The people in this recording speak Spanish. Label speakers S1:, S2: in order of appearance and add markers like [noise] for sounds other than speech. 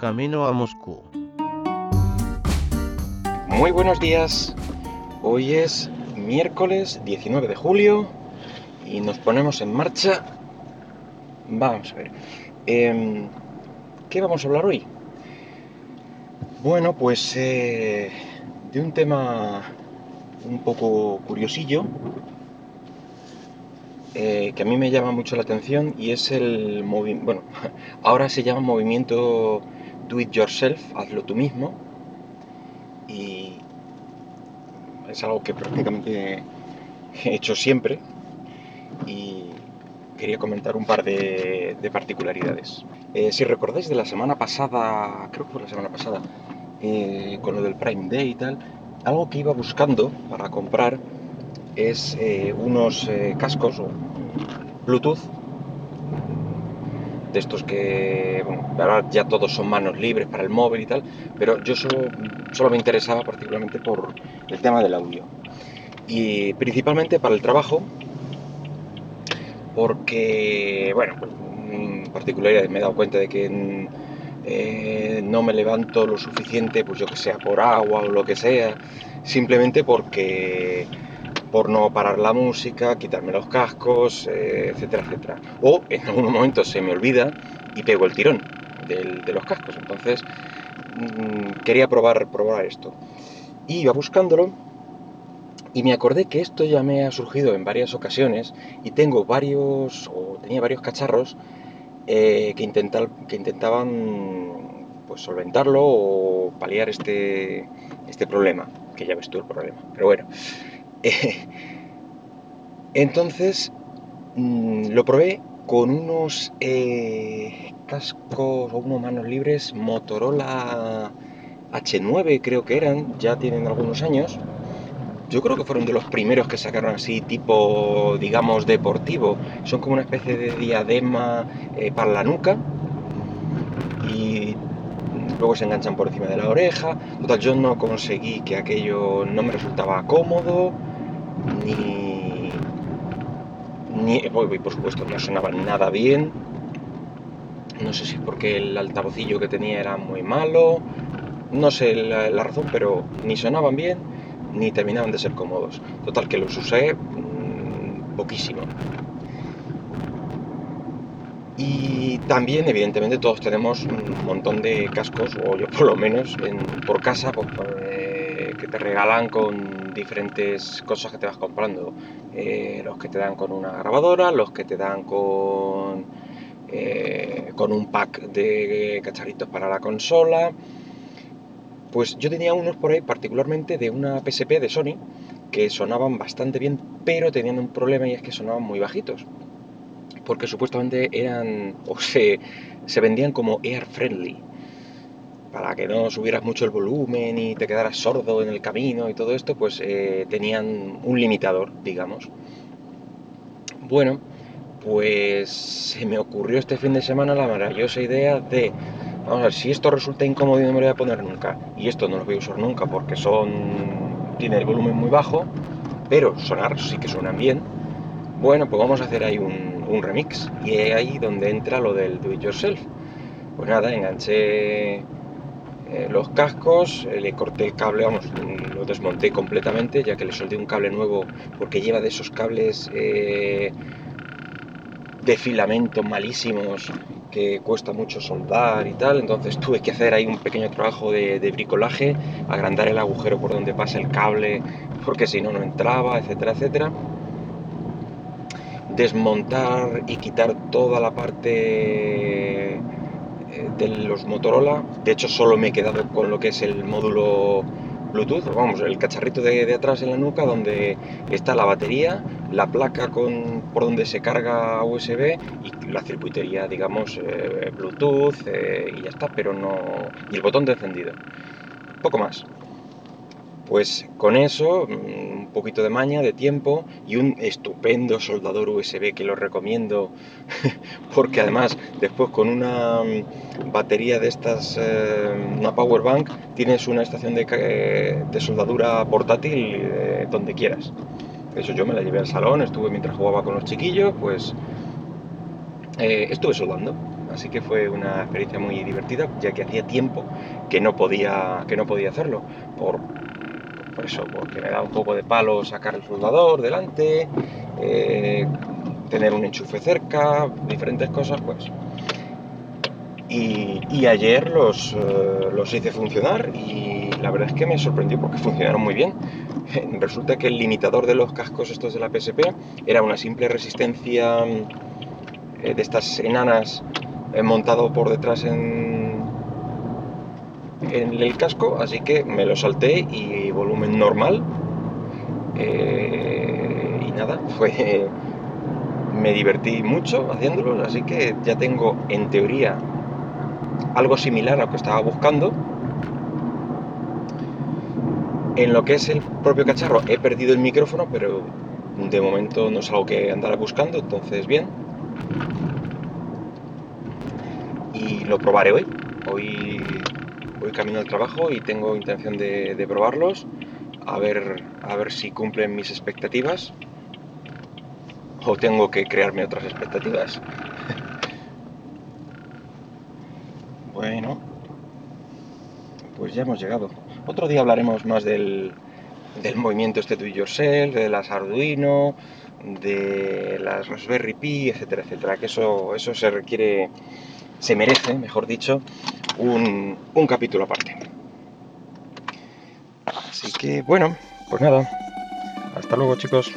S1: camino a Moscú.
S2: Muy buenos días. Hoy es miércoles 19 de julio y nos ponemos en marcha. Vamos a ver. Em, ¿Qué vamos a hablar hoy? Bueno, pues eh, de un tema un poco curiosillo eh, que a mí me llama mucho la atención y es el movimiento, bueno, [laughs] ahora se llama movimiento do it yourself, hazlo tú mismo, y es algo que prácticamente he hecho siempre y quería comentar un par de, particularidades. Eh, si recordáis de la semana pasada, creo que fue la semana pasada, eh, con lo del Prime Day y tal, algo que iba buscando para comprar es eh, unos cascos Bluetooth de estos que, bueno, ahora ya todos son manos libres para el móvil y tal, pero yo solo, solo me interesaba particularmente por el tema del audio. Y principalmente para el trabajo, porque, bueno, en particularidad me he dado cuenta de que eh, no me levanto lo suficiente, pues yo que sea, por agua o lo que sea, simplemente porque por no parar la música, quitarme los cascos, eh, etcétera, etcétera. O en algún momento se me olvida y pego el tirón de los cascos. Entonces mm, quería probar, probar esto. Y iba buscándolo y me acordé que esto ya me ha surgido en varias ocasiones y tengo varios, o tenía varios cacharros eh, que, que intentaban pues, solventarlo o paliar este, este problema, que ya ves tú el problema. Pero bueno, [laughs] entonces mm, lo probé con unos eh, cascos o unos manos libres Motorola H9 creo que eran, ya tienen algunos años. Yo creo que fueron de los primeros que sacaron así tipo, digamos, deportivo. Son como una especie de diadema eh, para la nuca y luego se enganchan por encima de la oreja. Total, yo no conseguí que aquello no me resultaba cómodo ni, ni por supuesto no sonaba nada bien. No sé si porque el altavocillo que tenía era muy malo, no sé la, razón, pero ni sonaban bien ni terminaban de ser cómodos. Total, que los usé mm, poquísimo. Y también, evidentemente, todos tenemos un montón de cascos, o yo por lo menos, por casa, pues, que te regalan con diferentes cosas que te vas comprando. Eh, los que te dan con una grabadora, los que te dan con, eh, con un pack de cacharritos para la consola. Pues yo tenía unos por ahí, particularmente de una PSP de Sony, que sonaban bastante bien, pero tenían un problema y es que sonaban muy bajitos. Porque supuestamente eran, [laughs] o se, se vendían como air friendly para que no subieras mucho el volumen y te quedaras sordo en el camino y todo esto, pues eh, tenían un limitador, digamos. Bueno, pues se me ocurrió este fin de semana la maravillosa idea de, vamos a ver, si esto resulta incómodo y no me lo voy a poner nunca, y esto no lo voy a usar nunca porque son, tiene el volumen muy bajo, pero sonar sí que suenan bien, bueno, pues vamos a hacer ahí un, un remix, y es ahí donde entra lo del do it yourself. Pues nada, enganché eh, los cascos, eh, le corté el cable, vamos, lo desmonté completamente ya que le soldé un cable nuevo porque lleva de esos cables eh, de filamento malísimos que cuesta mucho soldar y tal, entonces tuve que hacer ahí un pequeño trabajo de, de bricolaje, agrandar el agujero por donde pasa el cable porque si no no entraba, etcétera, etcétera. Desmontar y quitar toda la parte de los Motorola. De hecho, solo me he quedado con lo que es el módulo Bluetooth, vamos, el cacharrito de, atrás en la nuca donde está la batería, la placa con, por donde se carga USB y la circuitería, digamos, eh, Bluetooth eh, y ya está, pero no... y el botón de encendido. Poco más. Pues con eso, mm, un poquito de maña, de tiempo y un estupendo soldador USB que lo recomiendo [laughs] porque además después con una mm, batería de estas, eh, una power bank, tienes una estación de, de soldadura portátil eh, donde quieras. Eso yo me la llevé al salón, estuve mientras jugaba con los chiquillos, pues eh, estuve soldando. así que fue una experiencia muy divertida, ya que hacía tiempo que no podía, que no podía hacerlo, por, por eso, porque me da un poco de palo sacar el soldador delante, eh, tener un enchufe cerca, diferentes cosas, pues. Y, ayer los, eh, los hice funcionar y la verdad es que me sorprendió porque funcionaron muy bien. [laughs] Resulta que el limitador de los cascos estos de la PSP era una simple resistencia eh, de estas enanas eh, montado por detrás en, en el casco, así que me lo salté y volumen normal. Eh, y nada, [laughs] fue. Me divertí mucho haciéndolo, así que ya tengo en teoría algo similar a lo que estaba buscando. En lo que es el propio cacharro he perdido el micrófono, pero de momento no es algo que andara buscando, entonces bien. Y lo probaré hoy. Hoy voy camino al trabajo y tengo intención de, probarlos, a ver, a ver si cumplen mis expectativas o tengo que crearme otras expectativas. [laughs] bueno, pues ya hemos llegado. Otro día hablaremos más del, del movimiento este do it de las Arduino, de las Raspberry Pi, etcétera, etcétera. Que eso, eso se requiere, se merece, mejor dicho, un, un capítulo aparte. Así que bueno, pues nada. Hasta luego chicos.